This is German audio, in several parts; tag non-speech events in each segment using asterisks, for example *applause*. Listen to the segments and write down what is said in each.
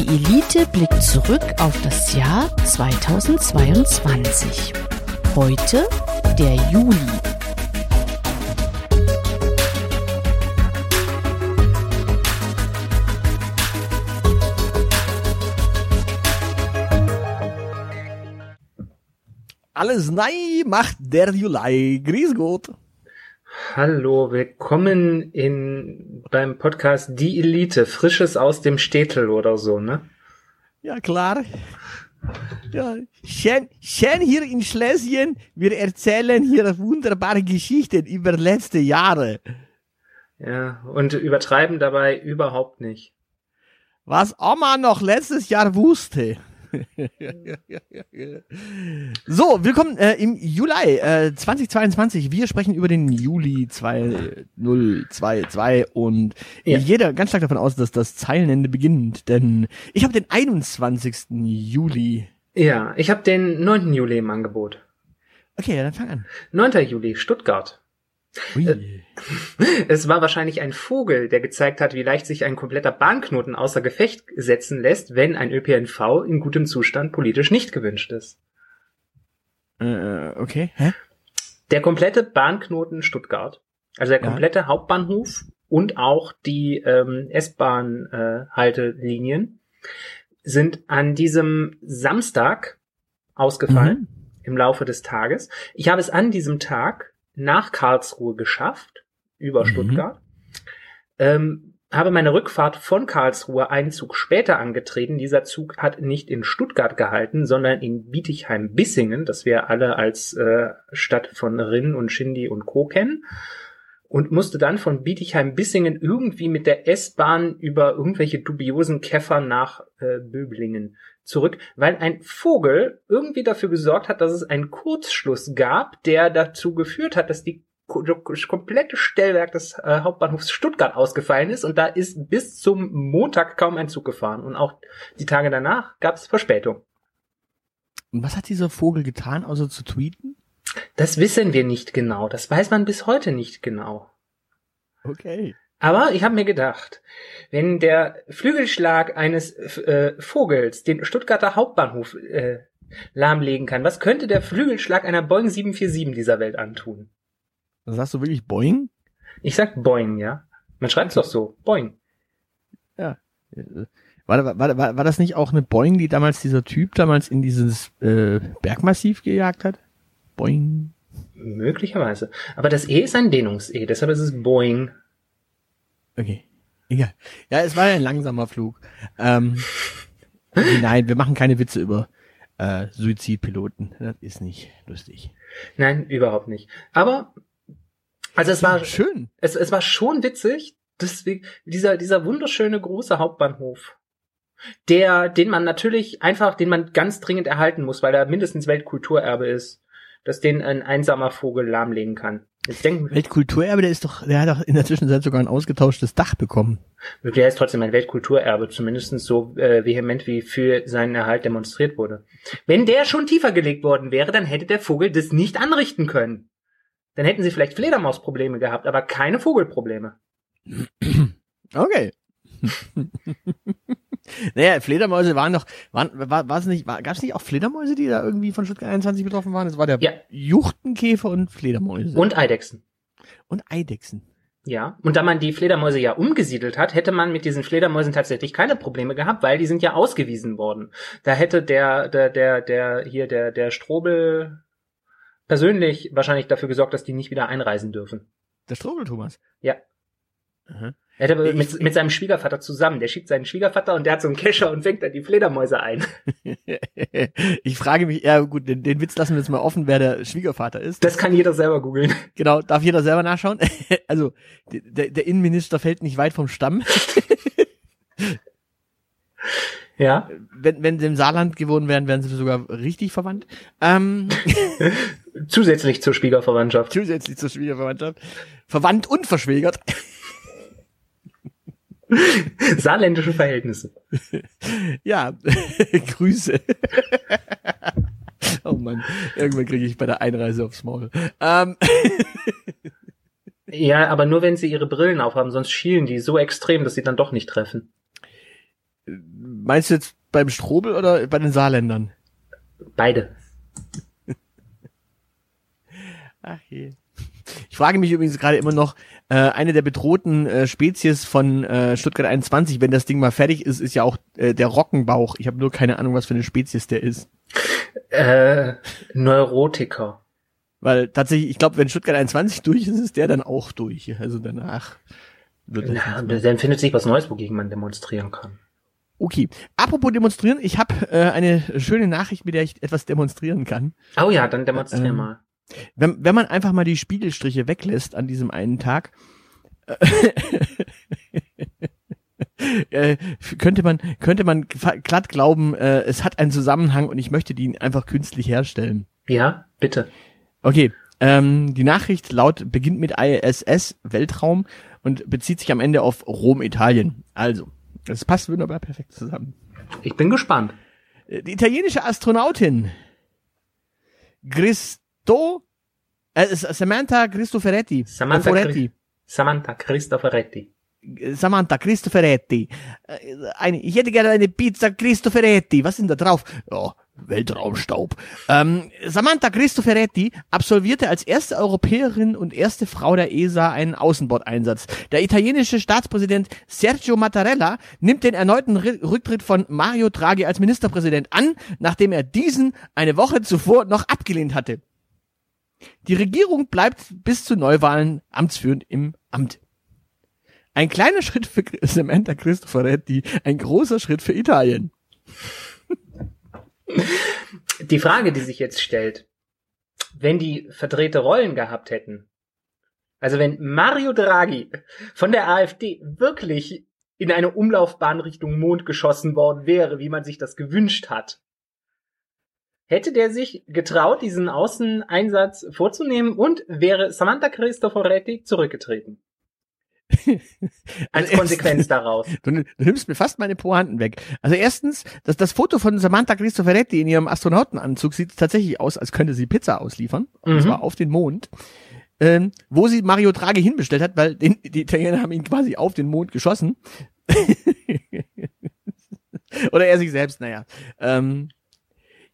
Die Elite blickt zurück auf das Jahr 2022. Heute der Juli. Alles nei macht der Juli. Grüß Gott. Hallo, willkommen in beim Podcast Die Elite, Frisches aus dem Städtel oder so, ne? Ja, klar. Ja, schön, schön hier in Schlesien. Wir erzählen hier wunderbare Geschichten über letzte Jahre. Ja, und übertreiben dabei überhaupt nicht. Was Oma noch letztes Jahr wusste. So, willkommen äh, im Juli äh, 2022. Wir sprechen über den Juli 2022 und Ja. jeder ganz stark davon aus, dass das Zeilenende beginnt, denn ich habe den 21. Juli. Ja, ich habe den 9. Juli im Angebot. Okay, ja, dann fang an. 9. Juli, Stuttgart. Ui. Es war wahrscheinlich ein Vogel, der gezeigt hat, wie leicht sich ein kompletter Bahnknoten außer Gefecht setzen lässt, wenn ein ÖPNV in gutem Zustand politisch nicht gewünscht ist. Äh, okay, hä? Der komplette Bahnknoten Stuttgart, also der Ja. komplette Hauptbahnhof und auch die ähm, S-Bahn-Haltelinien sind an diesem Samstag ausgefallen Mhm. im Laufe des Tages. Ich habe es an diesem Tag nach Karlsruhe geschafft, über Mhm. Stuttgart. Ähm, habe meine Rückfahrt von Karlsruhe einen Zug später angetreten. Dieser Zug hat nicht in Stuttgart gehalten, sondern in Bietigheim-Bissingen, das wir alle als äh, Stadt von Rinn und Schindy und Co. kennen. Und musste dann von Bietigheim-Bissingen irgendwie mit der S-Bahn über irgendwelche dubiosen Käfer nach äh, Böblingen zurück, weil ein Vogel irgendwie dafür gesorgt hat, dass es einen Kurzschluss gab, der dazu geführt hat, dass die komplette Stellwerk des äh, Hauptbahnhofs Stuttgart ausgefallen ist und da ist bis zum Montag kaum ein Zug gefahren und auch die Tage danach gab es Verspätung. Und was hat dieser Vogel getan, außer zu tweeten? Das wissen wir nicht genau, das weiß man bis heute nicht genau. Okay. Aber ich habe mir gedacht, wenn der Flügelschlag eines äh, Vogels den Stuttgarter Hauptbahnhof äh, lahmlegen kann, was könnte der Flügelschlag einer Boeing 747 dieser Welt antun? Sagst du wirklich Boing? Ich sag Boeing, ja. Man schreibt's doch so, Boeing. Äh, War, war, war, war, das nicht auch eine Boing, die damals dieser Typ damals in dieses äh, Bergmassiv gejagt hat? Boing. Möglicherweise. Aber das E ist ein Dehnungs-E, deshalb ist es Boeing. Okay. Egal. Ja, es war ja ein langsamer Flug. Ähm, nein, wir machen keine Witze über äh, Suizidpiloten. Das ist nicht lustig. Nein, überhaupt nicht. Aber, also es war, schön. es, es war schon witzig, deswegen, dieser, dieser wunderschöne große Hauptbahnhof, der, den man natürlich einfach, den man ganz dringend erhalten muss, weil er mindestens Weltkulturerbe ist, dass den ein einsamer Vogel lahmlegen kann. Jetzt denken Weltkulturerbe, der ist doch, der hat doch in der Zwischenzeit sogar ein ausgetauschtes Dach bekommen. der ist trotzdem ein Weltkulturerbe, zumindest so äh, vehement wie für seinen Erhalt demonstriert wurde. Wenn der schon tiefer gelegt worden wäre, dann hätte der Vogel das nicht anrichten können. Dann hätten sie vielleicht Fledermausprobleme gehabt, aber keine Vogelprobleme. Okay. *laughs* naja, Fledermäuse waren doch, waren, war, war es nicht, war, gab es nicht auch Fledermäuse, die da irgendwie von Stuttgart 21 betroffen waren? Das war der Ja. Juchtenkäfer und Fledermäuse. Und Eidechsen. und Eidechsen. Ja, und da man die Fledermäuse ja umgesiedelt hat, hätte man mit diesen Fledermäusen tatsächlich keine Probleme gehabt, weil die sind ja ausgewiesen worden. Da hätte der, der, der, der, hier, der, der Strobel persönlich wahrscheinlich dafür gesorgt, dass die nicht wieder einreisen dürfen. Der Strobel Thomas. Ja. Aha. Er hätte Ich- mit, mit seinem Schwiegervater zusammen. Der schickt seinen Schwiegervater und der hat so einen Kescher und fängt dann die Fledermäuse ein. *laughs* *laughs* ich frage mich, ja gut, den, den Witz lassen wir jetzt mal offen, wer der Schwiegervater ist. Das kann jeder selber googeln. *laughs* Genau, darf jeder selber nachschauen. also, der, der Innenminister fällt nicht weit vom Stamm. Ja. Wenn, wenn sie im Saarland gewohnt wären, wären sie sogar richtig verwandt. Ähm, Zusätzlich zur Schwiegerverwandtschaft. zusätzlich zur Schwiegerverwandtschaft. Verwandt und verschwägert. *laughs* Saarländische Verhältnisse. *laughs* Ja, *laughs* Grüße. oh Mann, irgendwann kriege ich bei der Einreise aufs Maul. Ähm, Ja, aber nur wenn sie ihre Brillen aufhaben, sonst schielen die so extrem, dass sie dann doch nicht treffen. Meinst du jetzt beim Strobel oder bei den Saarländern? Beide. Ach je. Ich frage mich übrigens gerade immer noch, äh, eine der bedrohten äh, Spezies von äh, Stuttgart 21, wenn das Ding mal fertig ist, ist ja auch äh, der Rockenbauch. Ich habe nur keine Ahnung, was für eine Spezies der ist. Äh, Neurotiker. Weil tatsächlich, ich glaube, wenn Stuttgart 21 durch ist, ist der dann auch durch. Also danach Na, dann findet sich was Neues, wogegen man demonstrieren kann. Okay. Apropos demonstrieren, ich habe äh, eine schöne Nachricht, mit der ich etwas demonstrieren kann. Oh ja, dann demonstrier Ähm, mal. Wenn, wenn man einfach mal die Spiegelstriche weglässt an diesem einen Tag, äh, *laughs* könnte man könnte man glatt glauben, äh, es hat einen Zusammenhang und ich möchte den einfach künstlich herstellen. Ja, bitte. Okay, ähm, die Nachricht laut beginnt mit ISS Weltraum und bezieht sich am Ende auf Rom, Italien. Also, das passt wunderbar perfekt zusammen. Ich bin gespannt. Äh, Die italienische Astronautin Cristo äh, S- Samantha Cristoforetti. Samantha Foretti. Samantha Cristoforetti. Samantha Cristoforetti. Eine, ich hätte gerne eine Pizza Cristoforetti. Was ist denn da drauf? Ja, Weltraumstaub. Ähm, Samantha Cristoforetti absolvierte als erste Europäerin und erste Frau der ESA einen Außenbordeinsatz. Der italienische Staatspräsident Sergio Mattarella nimmt den erneuten Ri- Rücktritt von Mario Draghi als Ministerpräsident an, nachdem er diesen eine Woche zuvor noch abgelehnt hatte. Die Regierung bleibt bis zu Neuwahlen amtsführend im Amt. Ein kleiner Schritt für Samantha Cristoforetti, ein großer Schritt für Italien. Die Frage, die sich jetzt stellt, wenn die verdrehte Rollen gehabt hätten, also wenn Mario Draghi von der AfD wirklich in eine Umlaufbahn Richtung Mond geschossen worden wäre, wie man sich das gewünscht hat, hätte der sich getraut, diesen Außeneinsatz vorzunehmen und wäre Samantha Cristoforetti zurückgetreten. *laughs* Als Also Konsequenz daraus. *laughs* Du, du nimmst mir fast meine Pointen weg. Also erstens, das, das Foto von Samantha Cristoforetti in ihrem Astronautenanzug sieht tatsächlich aus, als könnte sie Pizza ausliefern. Und Mhm. zwar auf den Mond. Ähm, wo sie Mario Draghi hinbestellt hat, weil den, die Italiener haben ihn quasi auf den Mond geschossen. *laughs* Oder er sich selbst, naja. Ähm,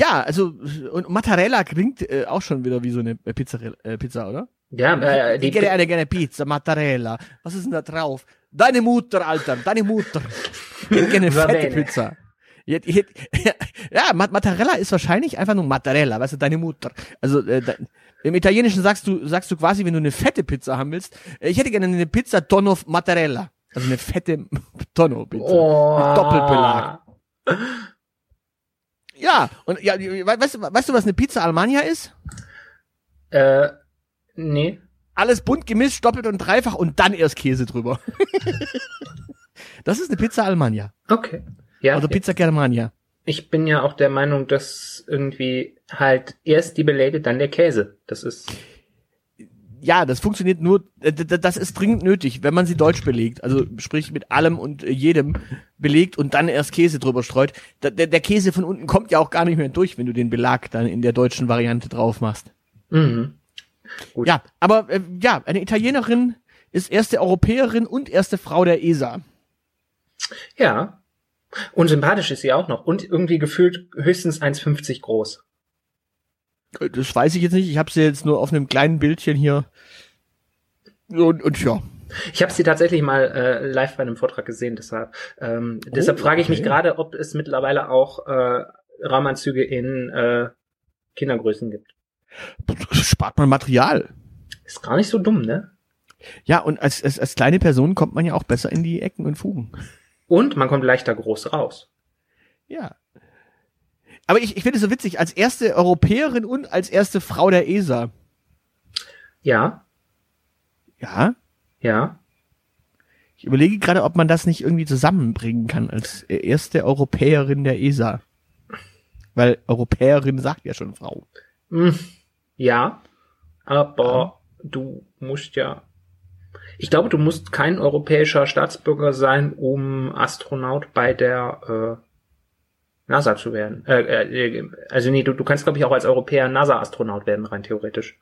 ja, also, und Mattarella klingt äh, auch schon wieder wie so eine Pizza, äh, Pizza oder? Ja, äh, ich die, hätte eine gerne Pizza, Mattarella. Was ist denn da drauf? Deine Mutter, Alter, deine Mutter. Ich hätte gerne *laughs* fette. Pizza. Ich hätte, ich hätte, *laughs* ja, Ma- Mattarella ist wahrscheinlich einfach nur Mattarella, weißt du, deine Mutter. Also äh, im Italienischen sagst du, sagst du quasi, wenn du eine fette Pizza haben willst, äh, ich hätte gerne eine Pizza Tonno Mattarella. Also eine fette *laughs* Tonno-Pizza. oh. Mit Doppelbelag. Ja, und ja, we- weißt du, weißt du, was eine Pizza Almania ist? Äh, nee. alles bunt gemischt, doppelt und dreifach und dann erst Käse drüber. *laughs* das ist eine Pizza Almania. Okay. Ja, Oder Pizza Germania. ich bin ja auch der Meinung, dass irgendwie halt erst die Beläge, dann der Käse. Das ist. Ja, das funktioniert nur, äh, das ist dringend nötig, wenn man sie deutsch belegt. Also sprich mit allem und äh, jedem belegt und dann erst Käse drüber streut. Der, der Käse von unten kommt ja auch gar nicht mehr durch, wenn du den Belag dann in der deutschen Variante drauf machst. Mhm. Gut. Ja, aber äh, ja, eine Italienerin ist erste Europäerin und erste Frau der ESA. Ja. Und sympathisch ist sie auch noch. Und irgendwie gefühlt höchstens 1,50 groß. Das weiß ich jetzt nicht. Ich habe sie jetzt nur auf einem kleinen Bildchen hier. Und, und ja. Ich habe sie tatsächlich mal äh, live bei einem Vortrag gesehen, deshalb. Ähm, deshalb Oh, frage ich mich gerade, ob es mittlerweile auch äh, Raumanzüge in äh, Kindergrößen gibt. Spart man Material. Ist gar nicht so dumm, ne? Ja, und als, als, als kleine Person kommt man ja auch besser in die Ecken und Fugen. Und man kommt leichter groß raus. Ja. Aber ich, ich finde es so witzig, als erste Europäerin und als erste Frau der ESA. Ja, Ja. ja. Ich überlege gerade, ob man das nicht irgendwie zusammenbringen kann als äh, erste Europäerin der ESA. Weil Europäerin sagt ja schon Frau. Hm, ja, aber du musst ja. Ich glaube, du musst kein europäischer Staatsbürger sein, um Astronaut bei der äh, NASA zu werden. Äh, äh, also nee, du, du kannst, glaube ich, auch als Europäer NASA-Astronaut werden, rein theoretisch.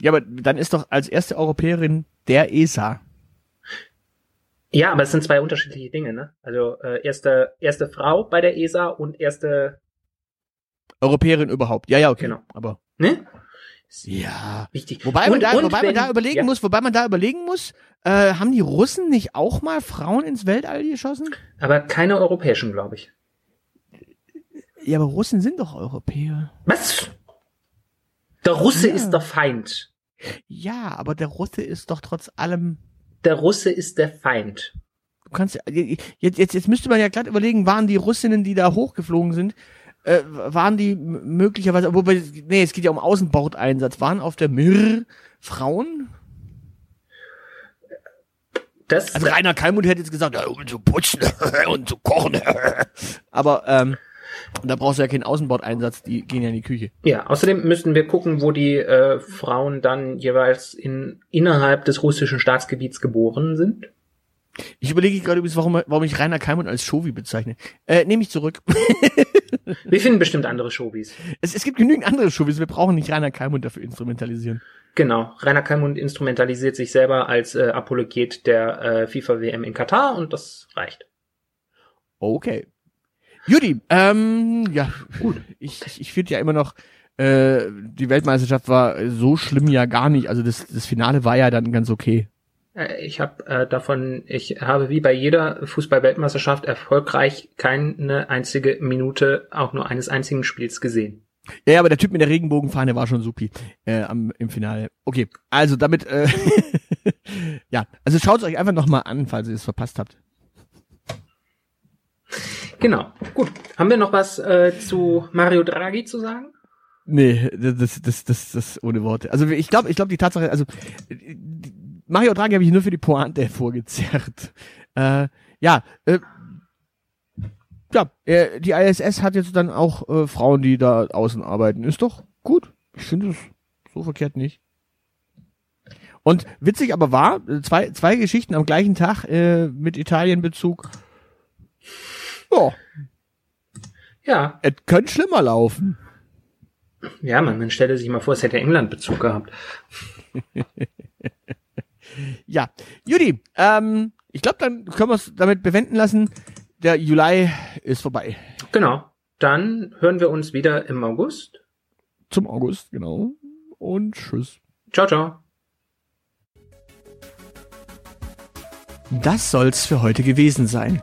Ja, aber dann ist doch als erste Europäerin der ESA. Ja, aber es sind zwei unterschiedliche Dinge, ne? Also äh, erste, erste Frau bei der ESA und erste. Europäerin überhaupt. Ja, ja, okay. Genau. Aber Ne? ja. Wichtig. Wobei man Und- da, und wobei man wenn- da überlegen ja, muss, wobei man da überlegen muss, äh, haben die Russen nicht auch mal Frauen ins Weltall geschossen? Aber keine europäischen, glaube ich. Ja, aber Russen sind doch Europäer. Was? Der Russe Ja. ist der Feind. Ja, aber der Russe ist doch trotz allem. Der Russe ist der Feind. Du kannst ja- jetzt, jetzt, jetzt müsste man ja glatt überlegen, waren die Russinnen, die da hochgeflogen sind, äh, waren die möglicherweise, wobei, nee, es geht ja um Außenbordeinsatz, waren auf der Mir Frauen? Das, Also Rainer Kalmund hätte jetzt gesagt, ja, um zu putzen *laughs* und zu kochen. *laughs* Aber ähm, da brauchst du ja keinen Außenbordeinsatz, die gehen ja in die Küche. ja, außerdem müssten wir gucken, wo die äh, Frauen dann jeweils in, innerhalb des russischen Staatsgebiets geboren sind. Ich überlege gerade übrigens, warum, warum ich Rainer Kalmund als Shovi bezeichne. Äh, nehme ich zurück. *laughs* Wir finden bestimmt andere Showbies. es, es gibt genügend andere Shovis, wir brauchen nicht Rainer Kalmund dafür instrumentalisieren. Genau. Rainer Kalmund instrumentalisiert sich selber als äh, Apologet der äh, FIFA-WM in Katar und das reicht. Okay. Judy, ähm, ja, gut. Ich, ich, finde ja immer noch, äh, die Weltmeisterschaft war so schlimm ja gar nicht. Also das, das Finale war ja dann ganz okay. Äh, Ich habe äh, davon, ich habe wie bei jeder Fußball-Weltmeisterschaft erfolgreich keine einzige Minute auch nur eines einzigen Spiels gesehen. Ja, ja, aber der Typ mit der Regenbogenfahne war schon supi äh, am, im Finale. Okay, also damit, äh, *laughs* ja, also schaut es euch einfach nochmal an, falls ihr es verpasst habt. Genau. Gut. Haben wir noch was äh, zu Mario Draghi zu sagen? Nee, das, das, das, das ohne Worte. Also ich glaube, ich glaube die Tatsache, also Mario Draghi habe ich nur für die Pointe *laughs* vorgezerrt. Äh, ja, äh, ja, die ISS hat jetzt dann auch äh, Frauen, die da außen arbeiten. Ist doch gut. Ich finde es so verkehrt nicht. Und witzig aber war, äh, zwei, zwei Geschichten am gleichen Tag äh, mit Italienbezug. Ja, Ja. es könnte schlimmer laufen. Ja, man, man stelle sich mal vor, es hätte England Bezug gehabt. *laughs* Ja, Judy, ähm, ich glaube, dann können wir es damit bewenden lassen. Der Juli ist vorbei. Genau. Dann hören wir uns wieder im August. Zum August, genau. Und tschüss. Ciao, ciao. Das soll's für heute gewesen sein.